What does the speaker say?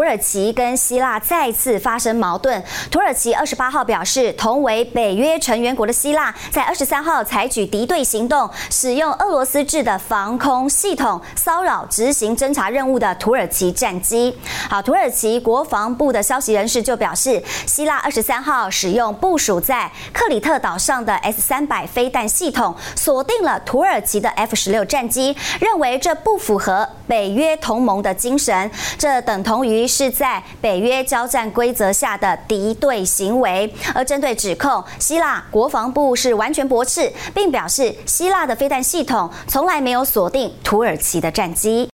土耳其跟希腊再次发生矛盾。土耳其二十八号表示，同为北约成员国的希腊在二十三号采取敌对行动，使用俄罗斯制的防空系统骚扰执行侦察任务的土耳其战机。好，土耳其国防部的消息人士就表示，希腊二十三号使用部署在克里特岛上的 S 三百飞弹系统锁定了土耳其的 F 十六战机，认为这不符合北约同盟的精神，这等同于。是在北约交战规则下的敌对行为，而针对指控，希腊国防部是完全驳斥，并表示希腊的飞弹系统从来没有锁定土耳其的战机。